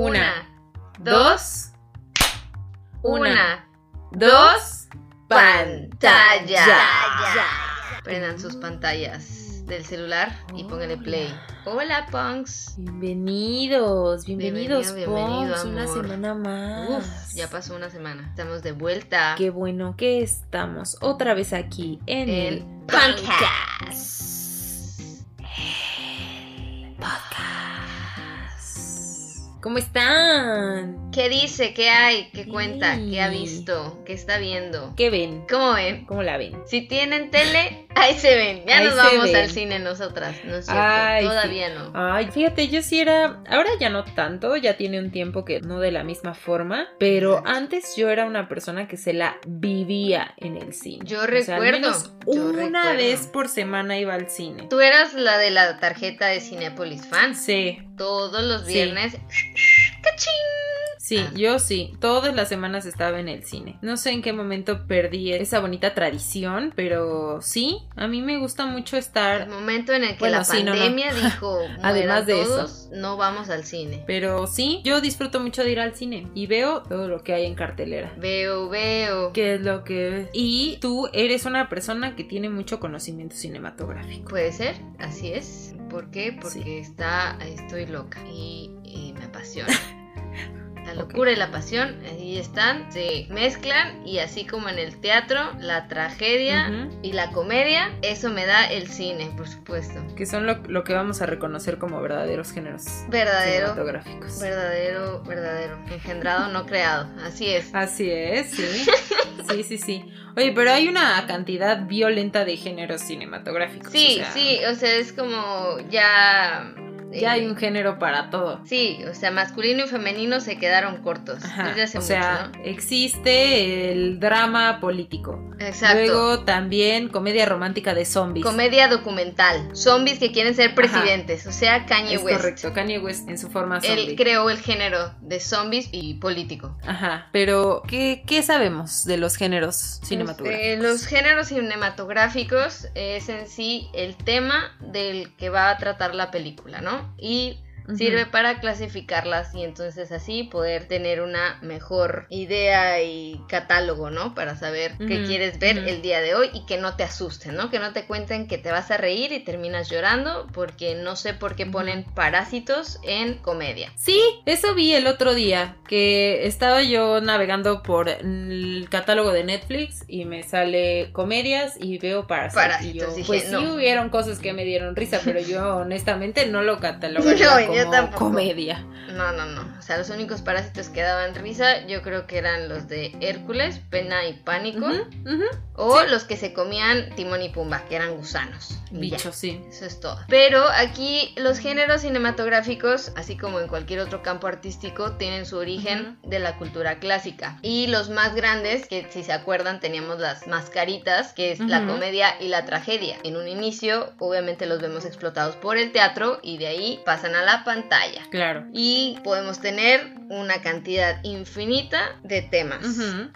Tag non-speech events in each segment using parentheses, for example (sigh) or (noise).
Una, dos, una, dos, pantalla. Prendan sus pantallas del celular y pónganle play. Hola, punks. Bienvenidos, bienvenidos, Bienvenido, bienvenido, Ponks, Una semana más. Uf, ya pasó una semana. Estamos de vuelta. Qué bueno que estamos otra vez aquí en el, El podcast. podcast. ¿Cómo están? ¿Qué dice? ¿Qué hay? ¿Qué cuenta? Sí. ¿Qué ha visto? ¿Qué está viendo? ¿Qué ven? ¿Cómo ven? ¿Cómo la ven? Si tienen tele, ahí se ven. Ya Ahí nos vamos ven. al cine nosotras, ¿no es cierto? Ay, Todavía no. Ay, fíjate, yo sí era, ahora ya no tanto, ya tiene un tiempo que no de la misma forma, pero antes yo era una persona que se la vivía en el cine. Yo O sea, al recuerdo, menos yo una recuerdo. vez por semana iba al cine. Tú eras la de la tarjeta de Cinepolis Fans. Sí, Todos los Sí. viernes. ¡Cachín! Sí, Ah. yo sí, todas las semanas estaba en el cine. No sé en qué momento perdí esa bonita tradición, pero sí, a mí me gusta mucho El estar, momento en el que Bueno, la sí, no, no. pandemia dijo, (laughs) Además "Mueran de eso. no vamos al cine. pero sí, yo disfruto mucho de ir al cine y veo todo lo que hay en cartelera. Veo, veo. ¿Qué es lo que Y tú eres una persona que tiene mucho conocimiento cinematográfico. Puede ser, así es. ¿Por qué? Porque Sí. está, estoy loca y, y me apasiona. (laughs) La locura y la pasión, ahí están, se mezclan y así como en el teatro, la tragedia y la comedia, eso me da el cine, por supuesto. Que son lo, lo que vamos a reconocer como verdaderos géneros Verdadero, cinematográficos. verdadero, verdadero, engendrado, no creado, así es. Así es, sí. (laughs) Sí, sí, sí. Oye, pero hay una cantidad violenta de géneros cinematográficos. Sí, o sea, sí, o sea, es como ya... Ya eh, hay un género para todo. Sí, o sea, masculino y femenino se quedaron cortos Ajá. desde hace O mucho, sea, ¿no? existe el drama político. Exacto. Luego también comedia romántica de zombies. Comedia documental. Zombies que quieren ser presidentes. O sea, Kanye es West. correcto, Kanye West en su forma zombie. Él creó el género de zombies y político. Ajá, pero ¿qué, qué sabemos de los géneros cinematográficos? Eh, los géneros cinematográficos es en sí el tema del que va a tratar la película, ¿no? Y Sirve para clasificarlas y entonces así poder tener una mejor idea y catálogo, ¿no? Para saber qué quieres ver el día de hoy y que no te asusten, ¿no? Que no te cuenten que te vas a reír y terminas llorando porque no sé por qué ponen parásitos en comedia. Sí, eso vi el otro día, que estaba yo navegando por el catálogo de Netflix y me sale comedias y veo Parasite. Parásitos, y yo, dije, pues sí hubieron cosas que me dieron risa, pero yo (laughs) honestamente no lo catalogaría No, yo tampoco. comedia. No, no, no. O sea, los únicos parásitos que daban risa yo creo que eran los de Hércules, Pena y Pánico. Ujú, ujú. O los que se comían Timón y Pumba, que eran gusanos. Y ya. Bicho, sí. Eso es todo. Pero aquí los géneros cinematográficos, así como en cualquier otro campo artístico, tienen su origen de la cultura clásica. Y los más grandes, que si se acuerdan teníamos las mascaritas, que es la comedia y la tragedia. En un inicio, obviamente los vemos explotados por el teatro y de ahí pasan a la pantalla. Claro. Y podemos tener una cantidad infinita de temas.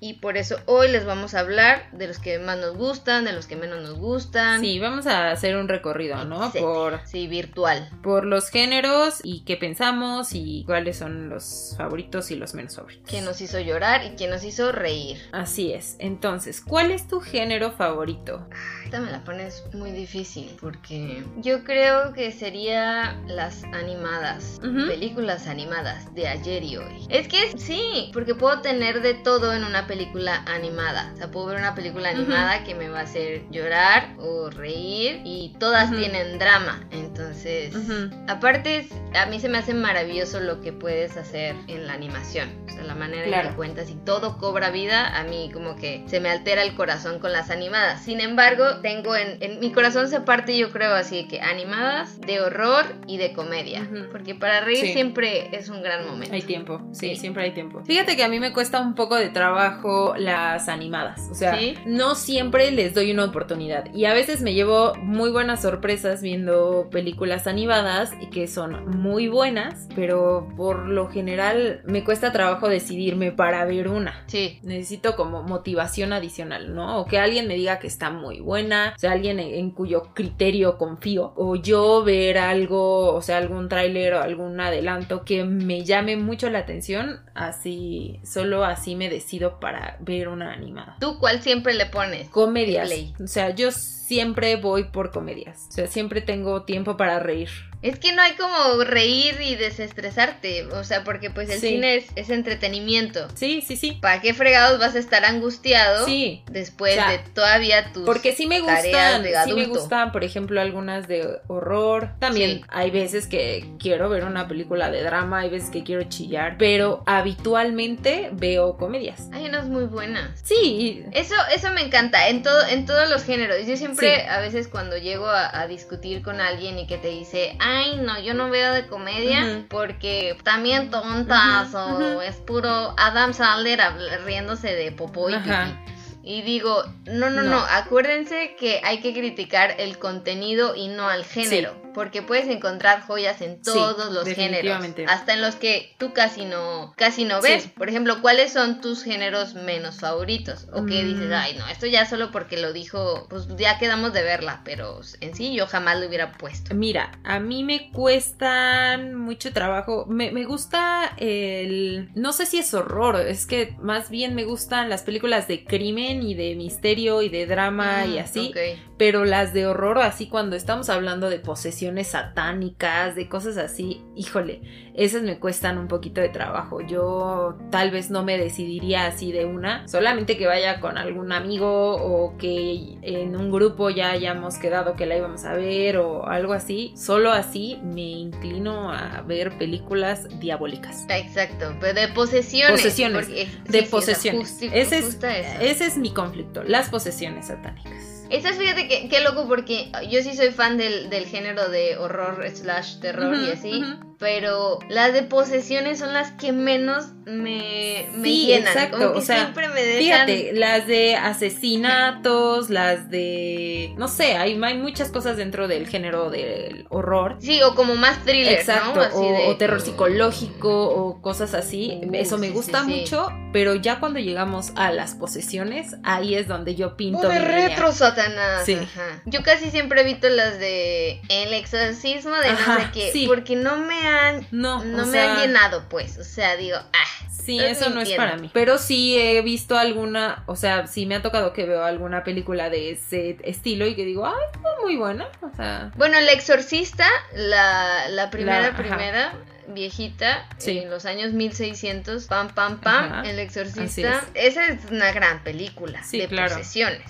Y por eso hoy les vamos a hablar de los que más nos gustan, de los que menos nos gustan. Sí, vamos a hacer un recorrido, ¿no? Sí. Por, Sí, virtual. por los géneros y qué pensamos y cuáles son los favoritos y los menos favoritos. ¿Quién nos hizo llorar y quién nos hizo reír? Así es. Entonces, ¿cuál es tu género favorito? Esta me la pones muy difícil porque yo creo que sería las animadas, películas animadas de ayer y hoy. Es que sí, porque puedo tener de todo en una película animada. O sea, puedo ver una película animada que me va a hacer llorar o reír y todas Ujú. tienen drama. Entonces, Ujú. aparte, es- a mí se me hace maravilloso lo que puedes hacer en la animación. O sea, la manera en Claro. que cuentas y todo cobra vida, a mí como que se me altera el corazón con las animadas. Sin embargo, tengo en, en mi corazón se parte yo creo así que animadas de horror y de comedia. Porque para reír Sí. siempre es un gran momento. Hay tiempo, sí, Sí. siempre hay tiempo. Fíjate que a mí me cuesta un poco de trabajo las animadas. O sea, ¿Sí? no siempre les doy una oportunidad. Y a veces me llevo muy buenas sorpresas viendo películas animadas y que son muy buenas, pero por lo general me cuesta trabajo decidirme para ver una. Sí. Necesito como motivación adicional, ¿no? O que alguien me diga que está muy buena, o sea, alguien en, en cuyo criterio confío, o yo ver algo, o sea, algún tráiler o algún adelanto que me llame mucho la atención, así, solo así me decido para ver una animada. ¿Tú cuál siempre le pones? Comedias. Play. O sea, yo siempre voy por comedias. O sea, siempre tengo tiempo para reír. Es que no hay como reír y desestresarte, o sea, porque pues el Sí. cine es, es entretenimiento. Sí, sí, sí. ¿Para qué fregados vas a estar angustiado Sí. después O sea, de todavía tus Porque sí me gustan, de sí me gustan, por ejemplo, algunas de horror. También Sí. hay veces que quiero ver una película de drama, hay veces que quiero chillar, pero habitualmente veo comedias. Hay unas muy buenas. Sí, Eso, eso me encanta, en todo, en todos los géneros. Yo siempre, a veces cuando llego a, a discutir con alguien y que te dice, ay no, yo no veo de comedia porque también tontas o es puro Adam Sandler riéndose de popó y pipí. Y digo, no, no, no, No. acuérdense que hay que criticar el contenido y no al género, porque puedes encontrar joyas en Sí, todos los géneros, hasta en los que tú casi no, casi no ves. Sí. Por ejemplo, ¿cuáles son tus géneros menos favoritos? O que Mm. dices, ay, no, esto ya solo porque lo dijo, pues ya quedamos de verla, pero en sí yo jamás lo hubiera puesto. Mira, a mí me cuestan mucho trabajo. Me, me gusta el... No sé si es horror, es que más bien me gustan las películas de crimen y de misterio y de drama y Mm, así. Pero las de horror, así cuando estamos hablando de posesiones satánicas, de cosas así, híjole, esas me cuestan un poquito de trabajo. Yo tal vez no me decidiría así de una, solamente que vaya con algún amigo o que en un grupo ya hayamos quedado que la íbamos a ver o algo así. Solo así me inclino a ver películas diabólicas. Exacto, pero de posesiones. Posesiones, porque- sí, De sí, o sea, posesiones. justi- ese, es, esa. ese es mi conflicto, las posesiones satánicas. Esas, fíjate que, qué loco porque yo sí soy fan del, del género de horror slash terror y así. Pero las de posesiones son las que menos me, me Sí, llenan. exacto, Como que o sea, siempre me dejan... Fíjate, las de asesinatos, las de... No sé, hay, hay muchas cosas dentro del género del horror. Sí, o como más thriller, Exacto, ¿no? Así o, de- o terror psicológico o cosas así. Uh, Eso me sí, gusta sí, mucho, pero ya cuando llegamos a las posesiones, ahí es donde yo pinto ¡Oh, de retro, Satanás! Sí. Ajá. Yo casi siempre evito las de El exorcismo de no Ajá, sé qué, sí. porque no me han... No, No me sea, han llenado, pues. O sea, digo, ah, Sí, eso no es para mí. Pero sí he visto alguna, o sea, sí me ha tocado que veo alguna película de ese estilo y que digo, ay, está muy buena. O sea, Bueno, El Exorcista, la, la primera, La- ajá. primera, viejita, Sí. en los años 1600, pam, pam, pam, Ajá. El Exorcista. Esa es una gran película Sí, de claro. posesiones.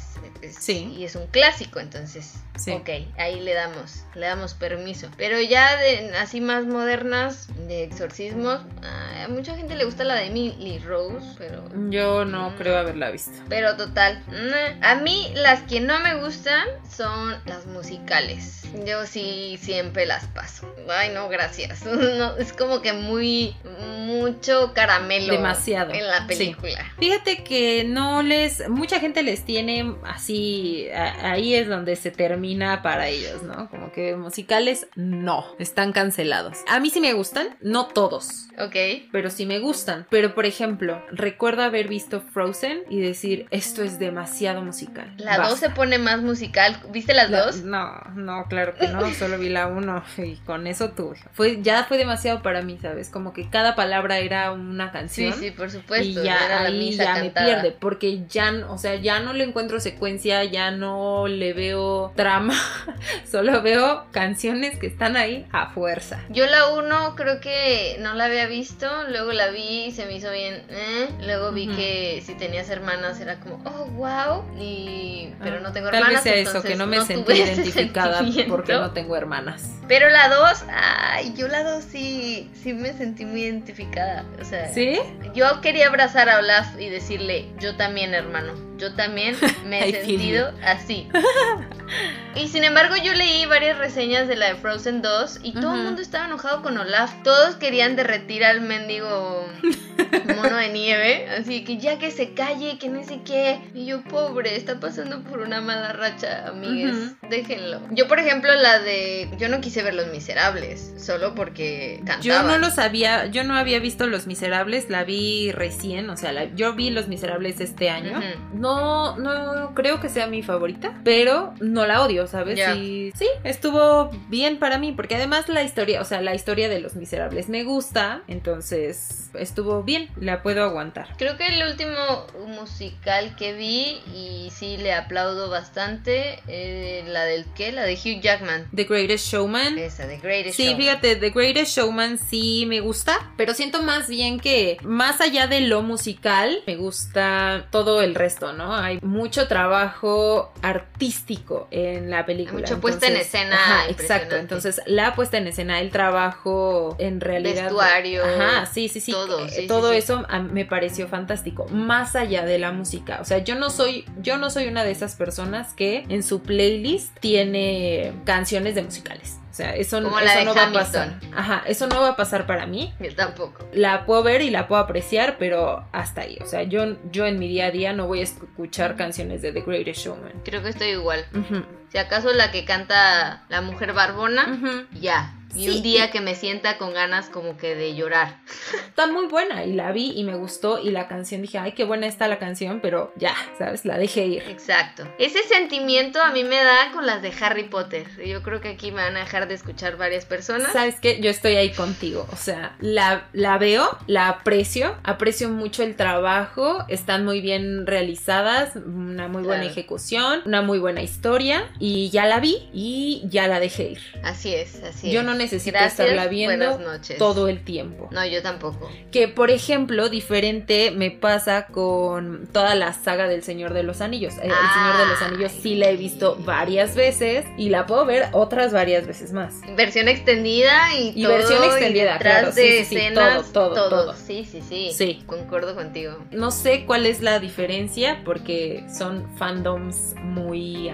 Es- Sí. Y es un clásico, entonces. Sí. Ok, ahí le damos, le damos permiso. Pero ya de así más modernas, de exorcismos, a mucha gente le gusta la de Emily Rose, pero yo no creo haberla visto. pero total, mm, a mí las que no me gustan son las musicales. Yo sí siempre las paso. Ay, no, gracias. (laughs) No, es como que muy mucho caramelo Demasiado, en la sí. película. Fíjate que no les, mucha gente les tiene así, a- ahí es donde se termina para ellos, ¿no? Como que musicales, no, están cancelados. A mí sí me gustan, no todos. Ok. Pero sí me gustan. Pero por ejemplo, recuerdo haber visto Frozen y decir, esto es demasiado musical. La Basta. 2 se pone más musical. ¿Viste las La- dos? No, no, claro que no, solo vi la uno (laughs) y con eso tuve. Fue, ya fue demasiado para mí, ¿sabes? Como que cada palabra era una Sí, canción. sí, por supuesto. y ya era la ahí misa ya cantada. me pierde porque ya o sea ya no le encuentro secuencia ya no le veo trama (laughs) solo veo canciones que están ahí a fuerza Yo la 1 creo que no la había visto, luego la vi y se me hizo bien, eh. luego vi Ujú. que si tenías hermanas era como, oh, wow, y... pero no tengo tal hermanas. vez sea eso que no me tuve sentí identificada porque no tengo hermanas Pero la 2, ay, yo la 2 sí, sí me sentí muy identificada, o sea... sí Yo quería abrazar a Olaf y decirle, yo también, hermano, yo también (laughs) me he sentido así. (laughs) y sin embargo, yo leí varias reseñas de la de Frozen 2 y todo el mundo estaba enojado con Olaf. Todos querían derretir al mendigo (laughs) mono de nieve, así que ya que se calle, que no sé qué. Y yo, pobre, está pasando por una mala racha, amigues, déjenlo. Yo, por ejemplo, la de, yo no quise ver Los Miserables, solo porque cantaba. Yo no lo sabía, yo no había visto Los Miserables, la vi recién, o sea, la- yo vi Los Miserables este año. Ujú. No, no creo que sea mi favorita, pero no la odio, ¿sabes? Y sí, estuvo bien para mí, porque además la historia, o sea, la historia de Los Miserables me gusta, entonces estuvo bien, la puedo aguantar. Creo que el último musical que vi y sí le aplaudo bastante, eh, la del qué, la de Hugh Jackman. The Greatest Showman. Esa, The Greatest Sí, Show. fíjate, The Greatest Showman sí me gusta, pero siento más bien que más allá de lo musical, me gusta todo el resto, ¿no? Hay mucho trabajo artístico en la película. mucha puesta en escena Ajá, exacto. Entonces, la puesta en escena, el trabajo en realidad. Vestuario, Ajá, sí, sí, sí. todo, eh, sí, sí, todo sí. eso me pareció fantástico. Más allá de la música. O sea, yo no soy, yo no soy una de esas personas que en su playlist tiene canciones de musicales. O sea, eso, Como eso la no va a pasar. Ajá, eso no va a pasar para mí. Yo tampoco. La puedo ver y la puedo apreciar, pero hasta ahí. O sea, yo, yo en mi día a día no voy a escuchar canciones de The Greatest Showman. Creo que estoy igual. Si acaso la que canta la mujer barbona, ya. Y Sí, un día y- que me sienta con ganas como que de llorar. (laughs) Está muy buena y la vi y me gustó y la canción dije, ay, qué buena está la canción, pero ya, ¿sabes? La dejé ir. Exacto. Ese sentimiento a mí me da con las de Harry Potter. Yo creo que aquí me van a dejar de escuchar varias personas. ¿Sabes qué? Yo estoy ahí contigo. O sea, la, la veo, la aprecio, aprecio mucho el trabajo, están muy bien realizadas, una muy buena Claro. ejecución, una muy buena historia y ya la vi y ya la dejé ir. Así es, así Yo es. no necesito Gracias, estarla viendo todo el tiempo. No, yo tampoco. Que por ejemplo, diferente me pasa con toda la saga del Señor de los Anillos. Eh, El Señor de los Anillos sí la he visto varias veces y la puedo ver otras varias veces más. Versión extendida y, Y todo, versión extendida, detrás claro, sí, de sí, sí, escenas, todo, todo, todo. Sí, sí, sí. Sí. Concuerdo contigo. No sé cuál es la diferencia porque son fandoms muy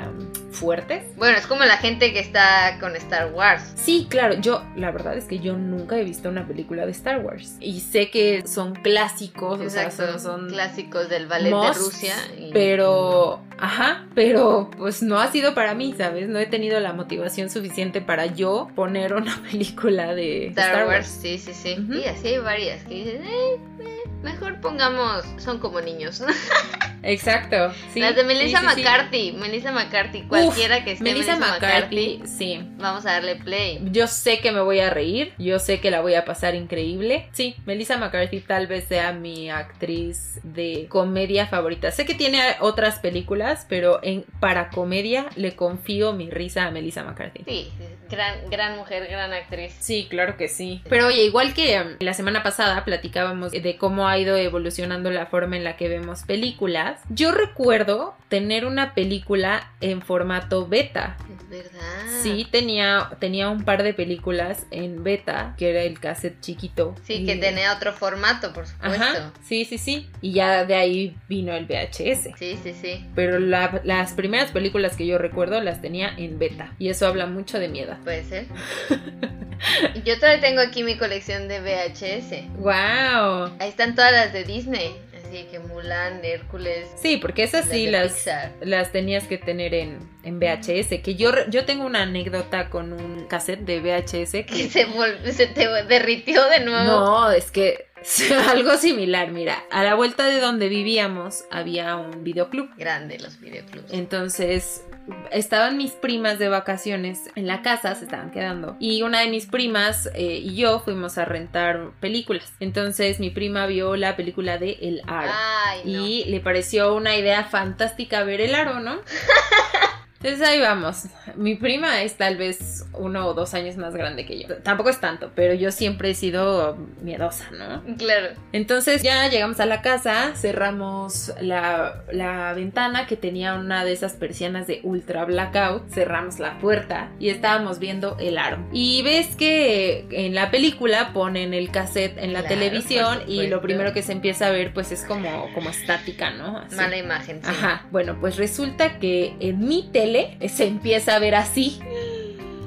fuertes. Bueno, es como la gente que está con Star Wars. Sí, claro, yo la verdad es que yo nunca he visto una película de Star Wars y sé que son clásicos, o sea, son, son clásicos del ballet de Rusia. y- Pero, ajá, pero pues no ha sido para mí, ¿sabes? No he tenido la motivación suficiente para yo poner una (laughs) película de Star, Wars. sí, sí, sí. Ujú. Y así hay varias que dices, eh, eh, mejor pongamos, son como niños. (laughs) Exacto. sí, Las de Melissa sí, sí, sí. McCarthy, Melissa McCarthy, cualquiera que esté Melissa McCarthy, sí. vamos a darle play. Yo sé que me voy a reír, yo sé que la voy a pasar increíble. Sí, Melissa McCarthy tal vez sea mi actriz de comedia favorita. Sé que tiene otras películas, pero en para comedia le confío mi risa a Melissa McCarthy. Sí, gran, gran mujer, gran actriz. Sí, claro que sí. Pero oye, igual que um, la semana pasada platicábamos de cómo ha ido evolucionando la forma en la que vemos películas, yo recuerdo tener una película en formato beta. Es verdad. Sí, tenía, tenía un par de películas en beta, que era el cassette chiquito. Sí, Y- que tenía otro formato, por supuesto. Ajá, sí, sí, sí. Y ya de ahí vino el VHS. Sí, sí, sí. Pero la- las primeras películas que yo recuerdo las tenía en beta. Y eso habla mucho de mi edad. Puede ser. (laughs) Yo todavía tengo aquí mi colección de VHS. ¡Wow! Ahí están todas las de Disney. Así que Mulan, Hércules. Sí, porque esas sí las, las tenías que tener en, en VHS. Que yo, yo tengo una anécdota con un cassette de VHS Que que... (laughs) se, se te derritió de nuevo. No, es que (laughs) algo similar. Mira, a la vuelta de donde vivíamos había un videoclub. Grande los videoclubs. Entonces estaban mis primas de vacaciones en la casa, se estaban quedando. Y una de mis primas eh, y yo fuimos a rentar películas. Entonces mi prima vio la película de El Aro. Ay, no. Y le pareció una idea fantástica ver el aro, ¿no? (laughs) Entonces ahí vamos. Mi prima es tal vez uno o dos años más grande que yo. Tampoco es tanto, pero yo siempre he sido miedosa, ¿no? Claro. Entonces ya llegamos a la casa, cerramos la, la ventana que tenía una de esas persianas de ultra blackout, cerramos la puerta y estábamos viendo el aro. Y ves que en la película ponen el cassette en la Claro, televisión y lo primero que se empieza a ver pues es como, como estática, ¿no? Así. Mala imagen. sí. Ajá, bueno, pues resulta que en mi tele se empieza a ver así.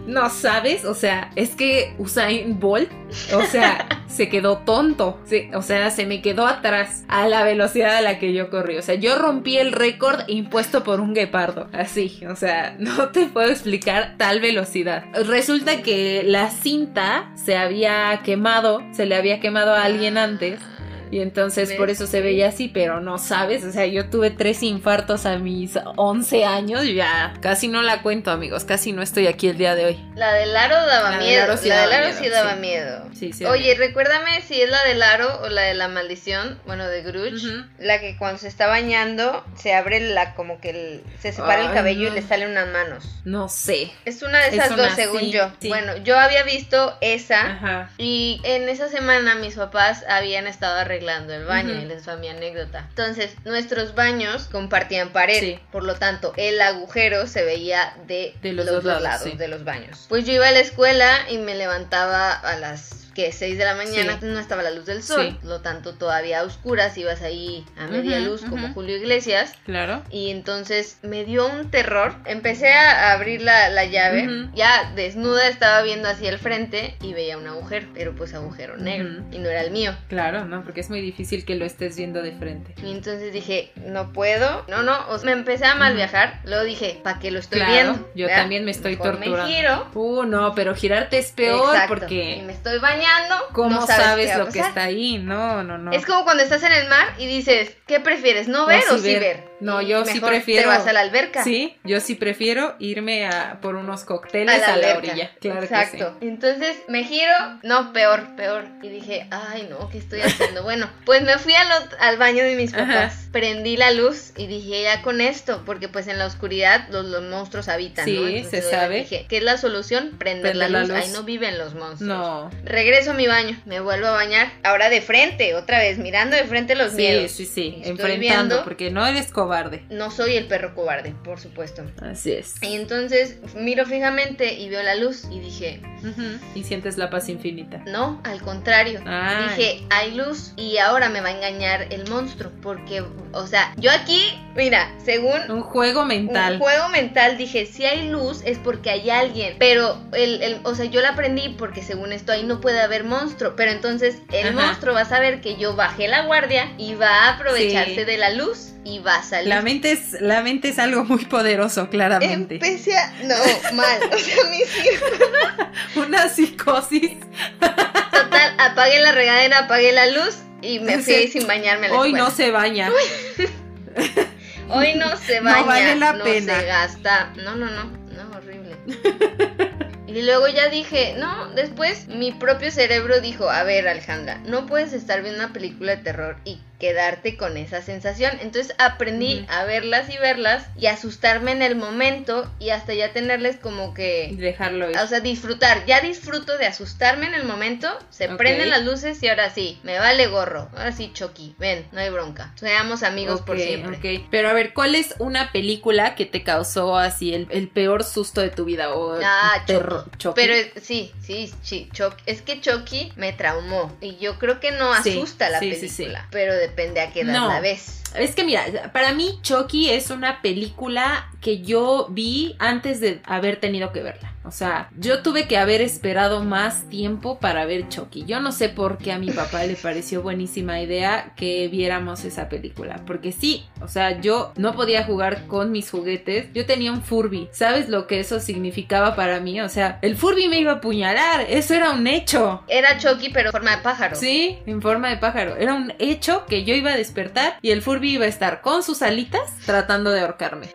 No sabes, o sea, es que Usain Bolt, o sea, (laughs) se quedó tonto. Sí, o sea, se me quedó atrás a la velocidad a la que yo corrí. O sea, yo rompí el récord impuesto por un guepardo. Así, o sea, (laughs) no te puedo explicar tal velocidad. Resulta que la cinta se había quemado, se le había quemado a alguien antes y entonces por eso se veía así, pero no sabes, o sea, yo tuve tres infartos a mis 11 años, ya casi no la cuento, amigos, casi no estoy aquí el día de hoy. La del aro daba miedo, la del aro sí daba miedo. Sí, sí, Oye, recuérdame si es la del aro o la de la maldición, bueno, de Grudge, la que cuando se está bañando se abre la como que se separa el cabello y le salen unas manos. No sé. Es una de esas dos, según yo. Bueno, yo había visto esa y en esa semana mis papás habían estado arreglando el baño y les fue mi anécdota. Entonces, nuestros baños compartían pared, por lo tanto, el agujero se veía de, los, dos, lados, de los baños. Pues yo iba a la escuela y me levantaba a las que 6 de la mañana no estaba la luz del sol, lo tanto todavía a oscuras, ibas ahí a media luz como Julio Iglesias. Claro. Y entonces me dio un terror. Empecé a abrir la, llave, ya desnuda estaba viendo hacia el frente y veía un agujero, pero pues agujero negro y no era el mío. Claro, no, porque es muy difícil que lo estés viendo de frente. Y entonces dije, no puedo, no, no, me empecé a mal viajar, luego dije, ¿para qué lo estoy viendo? Yo también me estoy torturando. Me giro. Uh, no, pero girarte es peor porque... Y me estoy bañando ¿Cómo sabes, lo que está ahí? No, no, no. Es como cuando estás en el mar y dices, ¿qué prefieres? ¿No ver o, sí ver? No, yo sí prefiero. Te vas a la alberca. Sí, yo sí prefiero irme a por unos cócteles a la, orilla. Claro Exacto. Que sí. Entonces me giro, no, peor, peor. Y dije, ay, no, ¿qué estoy haciendo? (laughs) bueno, pues me fui al, al baño de mis papás, prendí la luz y dije, ya con esto, porque pues en la oscuridad los, los monstruos habitan, sí, ¿no? Sí, se sabe. Dije, ¿qué es la solución? Prender, la, luz. Ahí no viven los monstruos. No. Regreso a mi baño, me vuelvo a bañar. Ahora de frente, otra vez, mirando de frente los miedos. Sí, sí, sí. Enfrentando, porque no eres cobarde. No soy el perro cobarde, por supuesto. Así es. Y entonces miro fijamente y veo la luz y dije... Y sientes la paz infinita. No, al contrario. Dije, hay luz y ahora me va a engañar el monstruo. Porque, o sea, yo aquí, mira, según... Un juego mental. Un juego mental, dije, si hay luz es porque hay alguien. Pero, el, o sea, yo la aprendí porque según esto ahí no puede haber monstruo. Pero entonces el monstruo va a saber que yo bajé la guardia y va a aprovecharse de la luz y va a salir. La mente es, la mente es algo muy poderoso, claramente. Empecé a... No, mal. O sea, mi (laughs) Una psicosis. Total, apagué la regadera, apagué la luz y me fui sin bañarme a la Hoy no se baña. (laughs) Hoy no se baña. No vale la no pena. se gasta. No, no, no. No, horrible. Y luego ya dije, no, después mi propio cerebro dijo, a ver Alejandra, no puedes estar viendo una película de terror y quedarte con esa sensación. Entonces aprendí a verlas y verlas y asustarme en el momento y hasta ya tenerles como que... Dejarlo O sea, disfrutar. Ya disfruto de asustarme en el momento, se prenden las luces y ahora sí, me vale gorro. Ahora sí, Chucky, ven, no hay bronca. Seamos amigos por siempre. Pero a ver, ¿cuál es una película que te causó así el, peor susto de tu vida? O ah, terror? Pero sí, sí, sí, Chucky. Es que Chucky me traumó y yo creo que no asusta la película, pero de depende a qué edad la ves. Es que mira, para mí Chucky es una película que yo vi antes de haber tenido que verla. O sea, yo tuve que haber esperado más tiempo para ver Chucky. Yo no sé por qué a mi papá le pareció buenísima idea que viéramos esa película. Porque sí, o sea, yo no podía jugar con mis juguetes. Yo tenía un Furby. ¿Sabes lo que eso significaba para mí? O sea, el Furby me iba a apuñalar. Eso era un hecho. Era Chucky, pero en forma de pájaro. Sí, en forma de pájaro. Era un hecho que yo iba a despertar y el Furby iba a estar con sus alitas tratando de ahorcarme.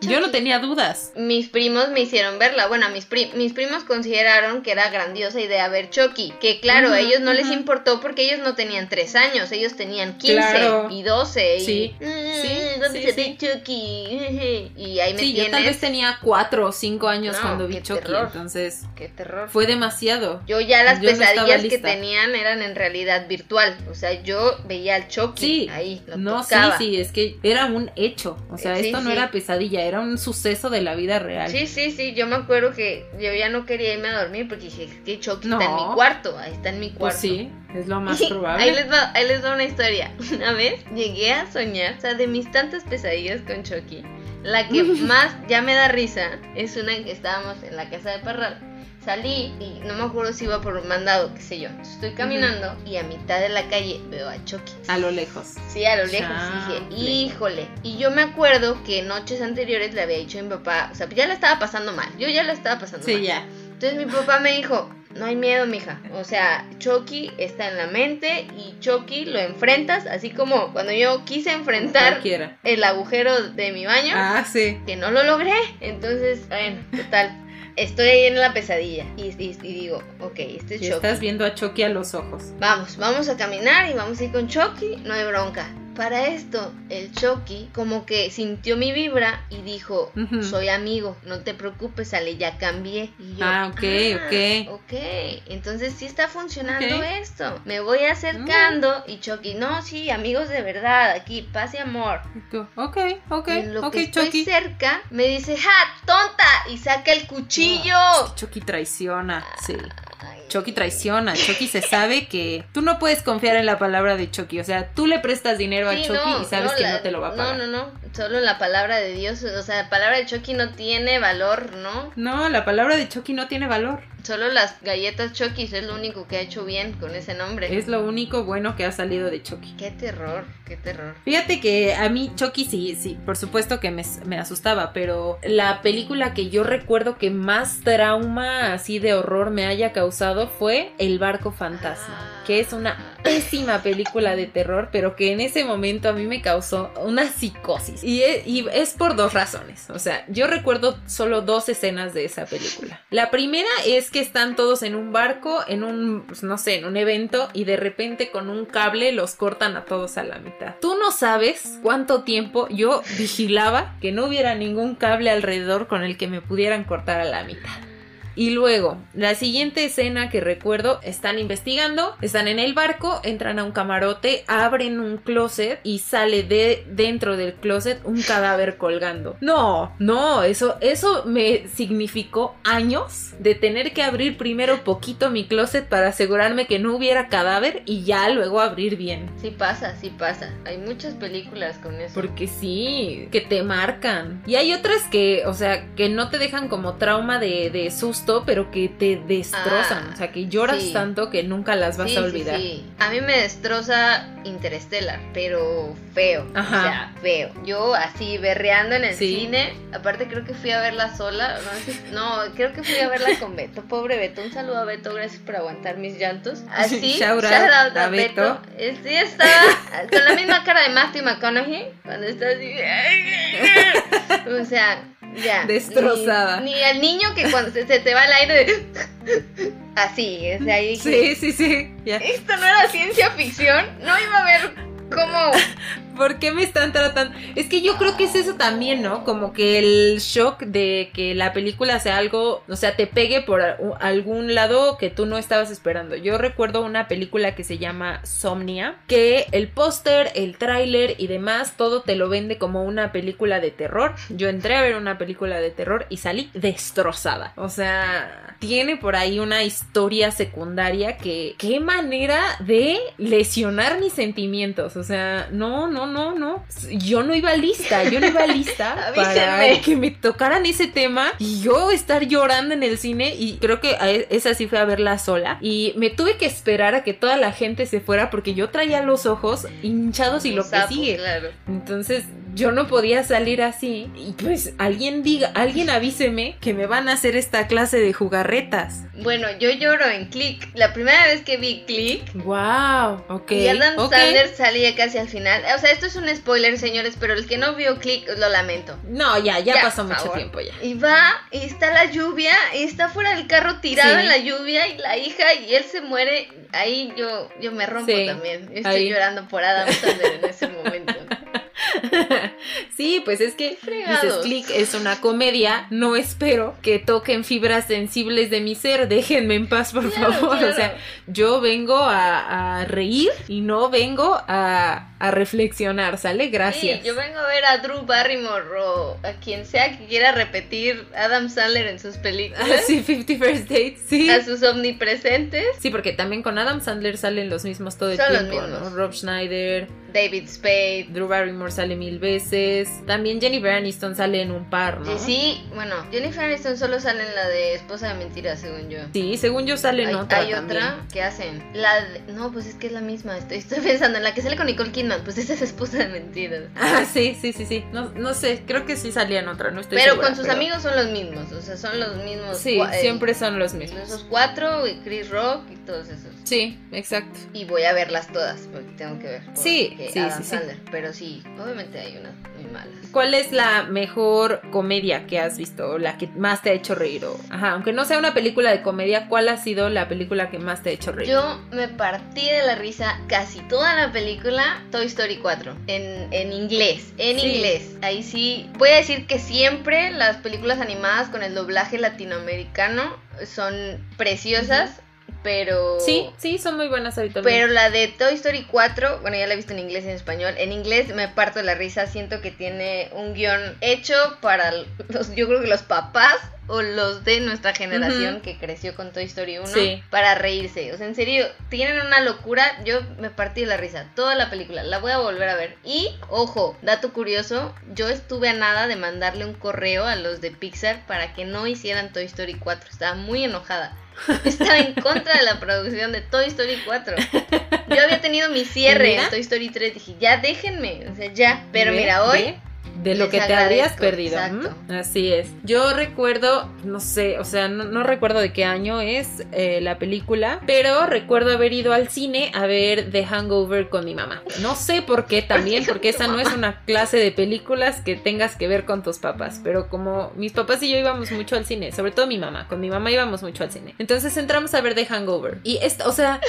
yo no tenía dudas. Mis primos me hicieron verla. Bueno, mis, mis primos consideraron que era grandiosa idea ver Chucky. Que claro, a ellos no les importó porque ellos no tenían 3 años, ellos tenían 15 y 12. Sí. Y, mm, sí, sí, Chucky? (laughs) y ahí me sí, yo tal vez tenía 4 o 5 años cuando vi Chucky. Entonces, qué terror. Fue demasiado. Yo ya las pesadillas que tenían eran en realidad virtual. O sea, yo veía al Chucky ahí. Lo no, sí, sí, es que era un hecho. O sea, esto no era pesadilla, era un suceso de la vida real. Sí, sí, sí. Yo me acuerdo que yo ya no quería irme a dormir porque dije, que Chucky está en mi cuarto. Ahí está en mi pues cuarto. sí, es lo más (laughs) probable. ahí, les va, ahí les va una historia. (laughs) Una vez llegué a soñar, o sea, de mis tantas pesadillas con Chucky La que (laughs) más ya me da risa es una en que estábamos en la casa de Parral. Salí y no me acuerdo si iba por un mandado, qué sé yo. Estoy caminando y a mitad de la calle veo a Chucky. A lo lejos. Sí, a lo lejos. Y Chale. dije, híjole. Y yo me acuerdo que noches anteriores le había dicho a mi papá, o sea, ya la estaba pasando mal. Yo ya la estaba pasando mal. Sí, ya. Entonces mi papá me dijo, no hay miedo, mija. O sea, Chucky está en la mente y Chucky lo enfrentas, así como cuando yo quise enfrentar Cualquiera. el agujero de mi baño, Ah, sí. que no lo logré. Entonces, bueno, total. Estoy ahí en la pesadilla y, y- y digo, ok, este es Chucky. estás viendo a Chucky a los ojos. Vamos, vamos a caminar y vamos a ir con Chucky, no hay bronca. Para esto, el Chucky como que sintió mi vibra y dijo, soy amigo, no te preocupes, Ale, ya cambié. Y yo, Ah, ok, ok. Ok, entonces sí está funcionando esto. Me voy acercando y Chucky, no, sí, amigos de verdad, aquí, paz y amor. Ok, ok, Y en lo ok, que estoy Chucky. cerca, me dice, ¡ja, tonta! Y saca el cuchillo. Chucky traiciona, sí. Chucky traiciona. Chucky se sabe que tú no puedes confiar en la palabra de Chucky. O sea, tú le prestas dinero a Chucky y sabes que la- no te lo va a pagar. No, no, no. Solo la palabra de Dios. O sea, la palabra de Chucky no tiene valor, ¿no? No, la palabra de Chucky no tiene valor. Solo las galletas Chucky es lo único que ha hecho bien con ese nombre. Es lo único bueno que ha salido de Chucky. Qué terror, qué terror. Fíjate que a mí Chucky sí, sí, por supuesto que me, me asustaba, pero la película que yo recuerdo que más trauma así de horror me haya causado fue El barco fantasma, que es una pésima película de terror, pero que en ese momento a mí me causó una psicosis. Y es, y es por dos razones. O sea, yo recuerdo solo dos escenas de esa película. La primera es que están todos en un barco, en un, pues, no sé, en un evento, y de repente con un cable los cortan a todos a la mitad. Tú no sabes cuánto tiempo yo vigilaba que no hubiera ningún cable alrededor con el que me pudieran cortar a la mitad. Y luego, la siguiente escena que recuerdo, están investigando, están en el barco, entran a un camarote, abren un closet y sale de dentro del closet un cadáver colgando. No, no, eso, eso me significó años de tener que abrir primero poquito mi closet para asegurarme que no hubiera cadáver y ya luego abrir bien. Sí pasa, sí pasa. Hay muchas películas con eso. Porque sí, que te marcan. Y hay otras que, o sea, que no te dejan como trauma de, de susto, pero que te destrozan. Ah, o sea, que lloras sí. tanto que nunca las vas Sí, a olvidar. sí. A mí me destroza Interstellar, pero feo. Ajá. O sea, feo. Yo así berreando en el cine. Aparte creo que fui a verla sola. No, creo que fui a verla con (laughs) Beto. Pobre Beto. Un saludo a Beto. Gracias por aguantar mis llantos. Así. Shout out out a a Beto. Beto. Sí estaba con la misma cara de Matthew McConaughey. Cuando está así. (laughs) (laughs) O sea, ya. Destrozada. Ni, ni al niño que cuando se, se te va el aire de... (laughs) Así, o sea, ahí Sí, sí, sí. esto no era ciencia ficción, no iba a ver cómo... ¿Por qué me están tratando? Es que yo creo que es eso también, ¿no? Como que el shock de que la película sea algo, o sea, te pegue por algún lado que tú no estabas esperando. Yo recuerdo una película que se llama Somnia, que el póster, el tráiler y demás, todo te lo vende como una película de terror. Yo entré a ver una película de terror y salí destrozada. O sea, tiene por ahí una historia secundaria que, qué manera de lesionar mis sentimientos. O sea, no, no, no, no. Yo no iba lista, yo no iba lista (laughs) para que me tocaran ese tema y yo estar llorando en el cine y creo que e- esa sí fue a verla sola y me tuve que esperar a que toda la gente se fuera porque yo traía los ojos hinchados y lo que sigue. Claro. Entonces yo no podía salir así. Y pues alguien diga, alguien avíseme que me van a hacer esta clase de jugarretas. Bueno, yo lloro en Click. La primera vez que vi Click... Wow, ok. Y Adam ok. Sandler salía casi al final. O sea, esto es un spoiler, señores, pero el que no vio Click lo lamento. No, ya, ya, Ya, pasó mucho favor. tiempo ya. Y va, y está la lluvia, y está fuera del carro tirado Sí. en la lluvia, y la hija, y él se muere. Ahí yo, yo me rompo Sí, también. Yo estoy ahí. llorando por Adam Sandler en ese momento. (laughs) sí, pues es que fregados. dices Click es una comedia. No espero que toquen fibras sensibles de mi ser. Déjenme en paz, por Claro, favor. claro. O sea, yo vengo a, a reír y no vengo a, a reflexionar, ¿sale? Gracias. Sí, yo vengo a ver a Drew Barrymore o a quien sea que quiera repetir Adam Sandler en sus películas. Ah, (laughs) sí, 50 First Dates, sí. A sus omnipresentes. Sí, porque también con Adam Sandler salen los mismos todo el Son tiempo. Rob Schneider, David Spade. Drew Barrymore sale mil veces. También Jennifer Aniston sale en un par, ¿no? Sí, bueno, Jennifer Aniston solo sale en la de Esposa de Mentira, según yo. Sí, según yo sale en Hay, otra. hay también. otra que hacen. La de- no, pues es que es la misma. Estoy, estoy pensando en la que sale con Nicole Kidman. Pues esa es Esposa de Mentira. (laughs) Ah, sí, sí, sí, sí. No, no sé, creo que sí salía en otra, no estoy pero segura, con sus pero- amigos son los mismos. O sea, son los mismos. Sí, eh, siempre son los mismos. Esos cuatro, y Chris Rock y todos esos. Sí, exacto. Y voy a verlas todas, porque tengo que ver. Sí, sí, Adam sí, sí. Pero sí, obviamente hay unas muy malas. ¿Cuál es la mejor comedia que has visto? La que más te ha hecho reír. O, ajá, aunque no sea una película de comedia, ¿cuál ha sido la película que más te ha hecho reír? Yo me partí de la risa casi toda la película Toy Story 4 en, en inglés, en Sí. inglés. Ahí sí, voy a decir que siempre las películas animadas con el doblaje latinoamericano son preciosas, pero Sí, sí, son muy buenas ahorita. pero la de Toy Story 4, bueno, ya la he visto en inglés y en español. En inglés me parto de la risa, siento que tiene un guion hecho para los, yo creo que los papás o los de nuestra generación que creció con Toy Story 1 Sí. para reírse. O sea, en serio, tienen una locura. Yo me partí de la risa. Toda la película, la voy a volver a ver. Y, ojo, dato curioso, yo estuve a nada de mandarle un correo a los de Pixar para que no hicieran Toy Story 4. Estaba muy enojada. (laughs) Estaba en contra de la producción de Toy Story 4. Yo había tenido mi cierre Mira. en Toy Story 3. Dije, ya déjenme. O sea, ya. Pero Ve, mira, hoy. ve, De lo les que te habrías perdido. Así es. Yo recuerdo, no sé, o sea, no, no recuerdo de qué año es eh, la película, pero recuerdo haber ido al cine a ver The Hangover con mi mamá. No sé por qué también, (laughs) porque esa no es una clase de películas que tengas que ver con tus papás, pero como mis papás y yo íbamos mucho al cine, sobre todo mi mamá, con mi mamá íbamos mucho al cine. Entonces entramos a ver The Hangover. Y esto, o sea...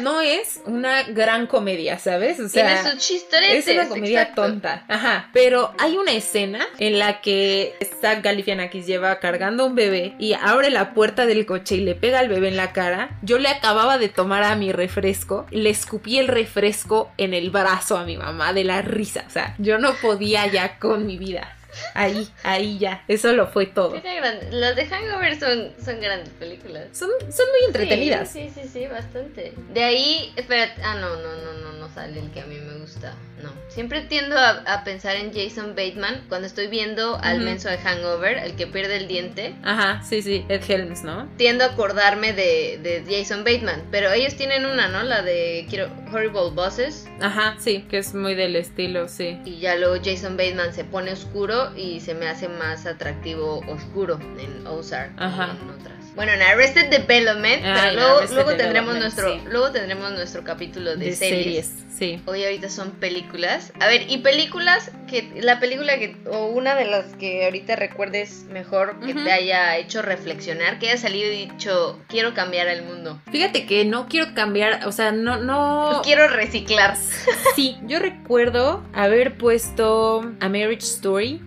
No es una gran comedia, ¿sabes? O sea, tiene sus chistoretes. es una comedia exacto. tonta. Ajá. Pero hay una escena en la que Zach Galifianakis lleva cargando un bebé y abre la puerta del coche y le pega al bebé en la cara. Yo le acababa de tomar a mi refresco, le escupí el refresco en el brazo a mi mamá de la risa. O sea, yo no podía ya con mi vida. Ahí, ahí ya. Eso lo fue todo. Era grande. Las de Hangover son, son grandes películas. Son, son muy entretenidas. Sí, sí, sí, sí, bastante. De ahí, espera, ah, no, no, no, no, no sale el que a mí me gusta. No. Siempre tiendo a, a pensar en Jason Bateman cuando estoy viendo al Ujú. menso de Hangover, el que pierde el diente. Ajá, sí, sí. Ed Helms, ¿no? Tiendo a acordarme de, de Jason Bateman, pero ellos tienen una, ¿no? La de quiero, Horrible Bosses. Ajá, sí, que es muy del estilo, sí. Y ya luego Jason Bateman se pone oscuro y se me hace más atractivo oscuro en Ozark Ajá. en otras. Bueno, en Arrested Development, Ah, pero luego, luego tendremos nuestro, sí. luego tendremos nuestro capítulo de, De series. series, sí. Hoy ahorita son películas. A ver, y películas que la película que o una de las que ahorita recuerdes mejor que te haya hecho reflexionar, que haya salido y dicho, quiero cambiar el mundo. Fíjate que no quiero cambiar, o sea, no, no. Quiero reciclar. Sí, yo recuerdo haber puesto A Marriage Story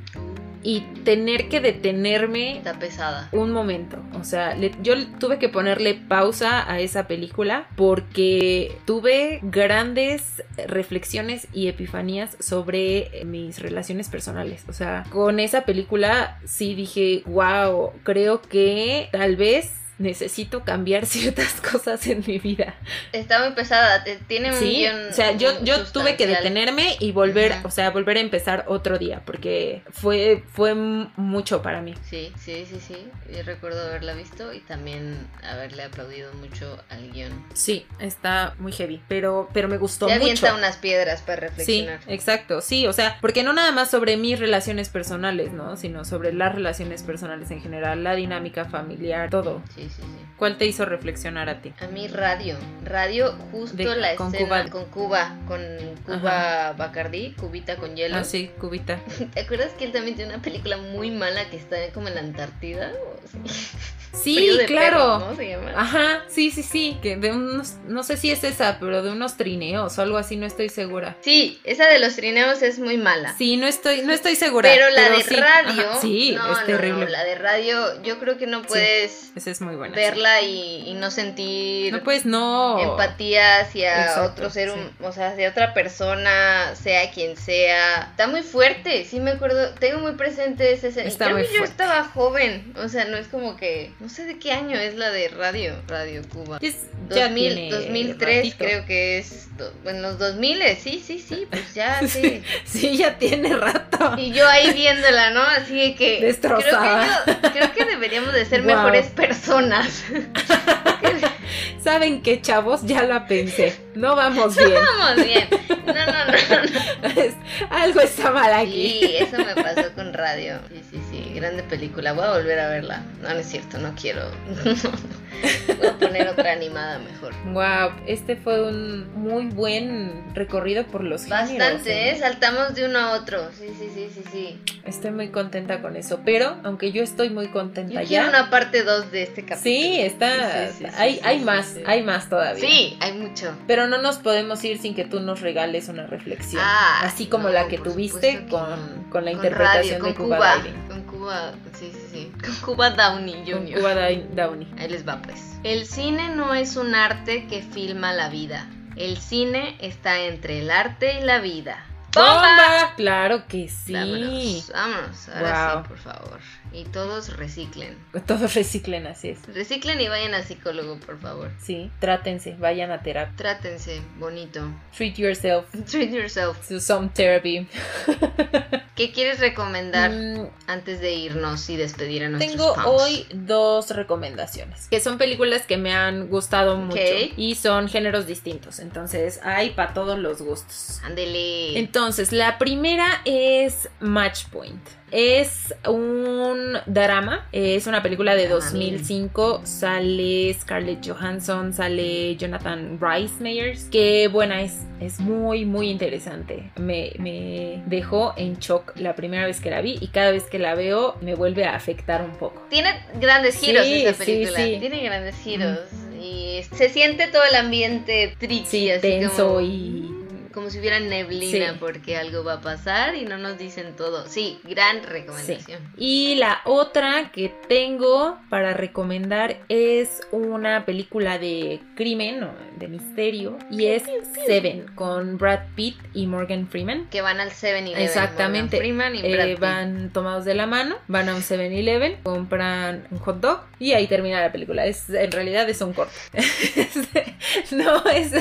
y tener que detenerme Está pesada. un momento. O sea, le- yo tuve que ponerle pausa a esa película porque tuve grandes reflexiones y epifanías sobre eh, mis relaciones personales. O sea, con esa película sí dije, wow, creo que tal vez necesito cambiar (laughs) ciertas cosas en mi vida. Está muy pesada. Tiene un Sí, guion o sea, yo, yo tuve que detenerme y volver, o sea, volver a empezar otro día, porque fue, fue mucho para mí. Sí, sí, sí, sí. Yo recuerdo haberla visto y también haberle aplaudido mucho al guion. Sí, está muy heavy, pero, pero me gustó mucho. avienta unas piedras para Sí, reflexionar. exacto, sí, o sea, porque no nada más sobre mis relaciones personales, ¿no? Sino sobre las relaciones personales en general, la dinámica familiar, todo. Sí, sí, sí. ¿Cuál te hizo reflexionar a ti? A mí radio, radio justo De- la con escena Cuba. con Cuba, con Cuba Bacardí, Cubita con hielo. Ah, sí, cubita. (laughs) ¿Te acuerdas que él también tiene una película muy mala que está como en la Antártida? (laughs) Sí. Claro. perro, ¿no? Se llama. Ajá, sí, sí, sí, que de unos, no sé si es esa, pero de unos trineos o algo así, no estoy segura. Sí, esa de los trineos es muy mala. Sí, no estoy, no estoy segura. Pero la de sí, radio, ajá, sí, no, es terrible. no, la de radio, yo creo que no puedes Esa es muy buena. sí. verla y, y no sentir No puedes, no. empatía hacia Exacto, otro ser, sí. o sea, hacia otra persona, sea quien sea. Está muy fuerte, sí me acuerdo, tengo muy presente ese... ese- Está creo muy que yo fuerte. estaba joven, o sea, bueno, es como que, no sé de qué año es la de Radio, Radio Cuba. Es- ya 2000, tiene 2003 ratito. creo que es, en los 2000, sí, sí, sí, pues ya, (laughs) sí. Sí, ya tiene rato. Y yo ahí viéndola, ¿no? Así que (laughs) Destrozada. Creo que, yo- creo que deberíamos de ser Wow. mejores personas. (laughs) (laughs) ¿Saben qué, chavos? Ya la pensé. No vamos (laughs) bien. Vamos bien. No, no, no, no. Es- Algo está mal aquí. Sí, eso me pasó con radio. Sí, sí, sí, grande película. Voy a volver a verla. No, no es cierto, no quiero. (laughs) Voy a poner otra animada mejor. Wow, este fue un muy buen recorrido por los géneros. Bastante, ¿eh? Saltamos de uno a otro. Sí, sí, sí, sí, sí. Estoy muy contenta con eso, pero aunque yo estoy muy contenta Yo ya. quiero una parte 2 de este capítulo. Sí, está. Sí, sí, sí, hay hay más, hay más todavía. Sí, hay mucho. Pero no nos podemos ir sin que tú nos regales una reflexión. Ah, así como no, la que tuviste que con, no. con la Con interpretación radio, de con Cuba, Cuba. Con Cuba, sí, sí, sí. Con Cuba Downey Con Jr. Cuba Di- Downey. Ahí les va pues. El cine no es un arte que filma la vida. El cine está entre el arte y la vida. ¡Bomba! ¡Bomba! Claro que sí. Vámonos, vámonos. Ahora Wow. sí, por favor. Y todos reciclen. Todos reciclen, así es. Reciclen y vayan al psicólogo, por favor. Sí, trátense, vayan a terapia. Trátense, bonito. Treat yourself (laughs) Treat yourself. to some therapy. (laughs) ¿Qué quieres recomendar Mm, antes de irnos y despedir a nuestros Tengo hoy dos recomendaciones, que son películas que me han gustado mucho y son géneros distintos, entonces hay para todos los gustos. Ándele. Entonces, la primera es Match Point. Es un drama, es una película de Drama, 2005, sale Scarlett Johansson, sale Jonathan Rhys Meyers, qué buena es, es muy muy interesante, me, me dejó en shock la primera vez que la vi y cada vez que la veo me vuelve a afectar un poco. Tiene grandes giros Sí, esa sí, película. sí. Tiene grandes giros. Y se siente todo el ambiente así tenso como, y... como si hubiera neblina Sí. porque algo va a pasar y no nos dicen todo. Sí, gran recomendación. Y la otra que tengo para recomendar es una película de crimen o de misterio y es Seven con Brad Pitt y Morgan Freeman. Que van al 7-Eleven. Exactamente. Morgan Freeman y Eh, Pitt. van tomados de la mano, van a un 7-Eleven, compran un hot dog y ahí termina la película. Es, en realidad es un corto. (laughs) no, es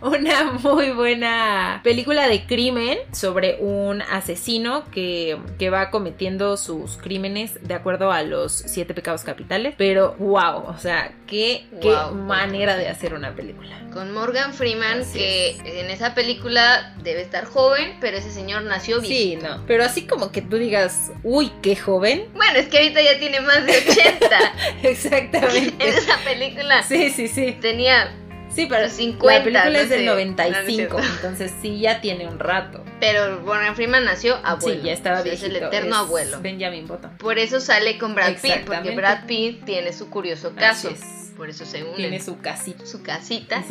una muy buena película de crimen sobre un asesino que, que va cometiendo sus crímenes de acuerdo a los siete pecados capitales. Pero wow, o sea, qué, qué Wow. manera de hacer una película. Con Morgan Freeman, Así que es. en esa película debe estar joven, pero ese señor nació Sí, viejito. no. Pero así como que tú digas, uy, qué joven. Bueno, es que ahorita ya tiene más de 80. (laughs) (laughs) en Exactamente. esa película Sí, sí, sí. tenía Sí, pero Los 50, la película no es del sé. 95, No, entonces sí ya tiene un rato. Pero Morgan Freeman nació abuelo. Sí, ya estaba O sea, viejito. Es el eterno es abuelo. Benjamin Button. Por eso sale con Brad Pitt, porque. Brad Pitt tiene su curioso caso. Así es. Por eso se unen. Tiene su casita. su casita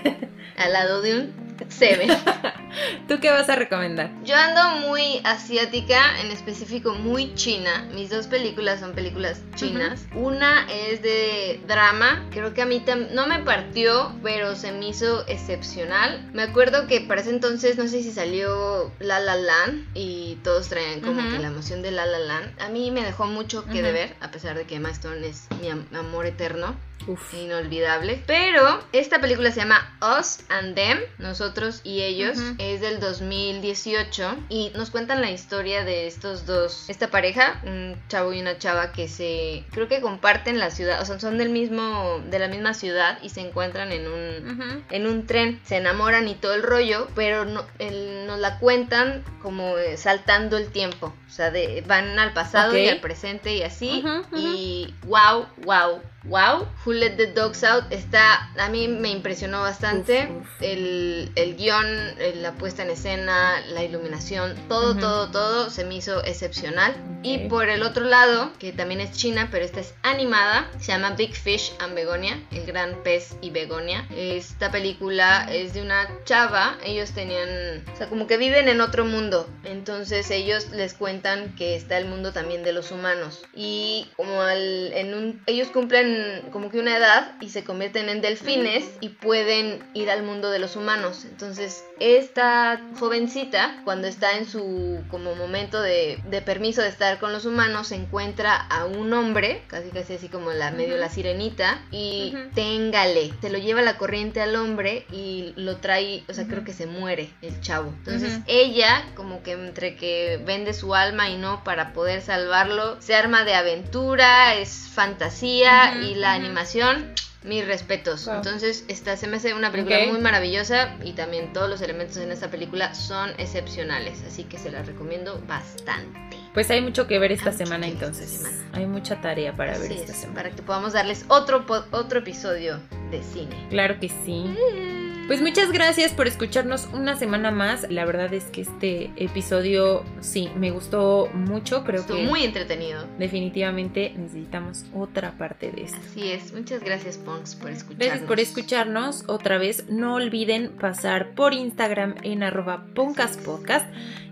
(laughs) al lado de un Seven. (laughs) ¿Tú qué vas a recomendar? Yo ando muy asiática, en específico muy china. Mis dos películas son películas chinas. Una es de drama, creo que a mí no me partió, pero se me hizo excepcional. Me acuerdo que para ese entonces, no sé si salió La La Land y todos traían como que la emoción de La La Land. A mí me dejó mucho que Ujú. deber, a pesar de que Emma Stone es mi am- amor eterno Uf. inolvidable. Pero esta película se llama Us and Them, nosotros y ellos. Es del 2018 y nos cuentan la historia de estos dos, esta pareja, un chavo y una chava que se, creo que comparten la ciudad, o sea, son del mismo, de la misma ciudad y se encuentran en un, en un tren, se enamoran y todo el rollo, pero no, el- nos la cuentan como eh, saltando el tiempo. O sea, de, van al pasado y al presente y así. Y wow, wow, wow. Who Let the Dogs Out está, a mí me impresionó bastante. Uf, uf. El, el guion, eh, la puesta en escena, la iluminación, todo, Ujú. todo, todo se me hizo excepcional. Y Ok. por el otro lado, que también es china, pero esta es animada, se llama Big Fish and Begonia, el gran pez y Begonia. Esta película es de una chava, ellos tenían, o sea, como que viven en otro mundo, entonces ellos les cuentan que está el mundo también de los humanos. Y como al, en un, ellos cumplen como que una edad y se convierten en delfines y pueden ir al mundo de los humanos. Entonces, esta jovencita, cuando está en su como momento de, de permiso de estar con los humanos, encuentra a un hombre, casi casi así como la medio la sirenita, y téngale, se lo lleva la corriente al hombre y lo trae, o sea, creo que se muere el chavo. Entonces, ella, como que entre que vende su alma y no para poder salvarlo, se arma de aventura, es fantasía y la animación mis respetos. Entonces, esta se me hace una película muy maravillosa y también todos los elementos en esta película son excepcionales, así que se la recomiendo bastante. Pues hay mucho que ver esta semana entonces. Hay mucha tarea para ver esta semana. Para que podamos darles otro, otro episodio de cine. Claro que sí. Eh. Pues muchas gracias por escucharnos una semana más. La verdad es que este episodio sí me gustó mucho. Creo Estuvo que muy entretenido. Definitivamente necesitamos otra parte de esto. Así es. Muchas gracias, Ponks, por escucharnos. Gracias por escucharnos otra vez. No olviden pasar por Instagram en arroba Podcast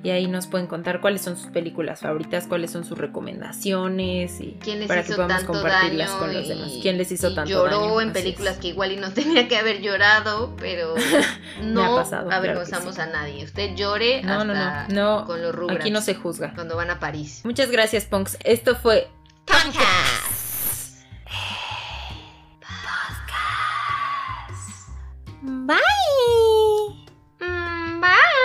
y ahí nos pueden contar cuáles son sus películas favoritas, cuáles son sus recomendaciones y ¿Quién les para que podamos compartirlas con los demás. ¿Quién les hizo y tanto lloró en películas que igual y no (laughs) tenía que haber llorado, pero (laughs) no avergonzamos a nadie. Usted llore hasta no, no, con los rubros. Aquí no se juzga. Cuando van a París. Muchas gracias, Punks. Esto fue Punkas. Bye. Mm, bye.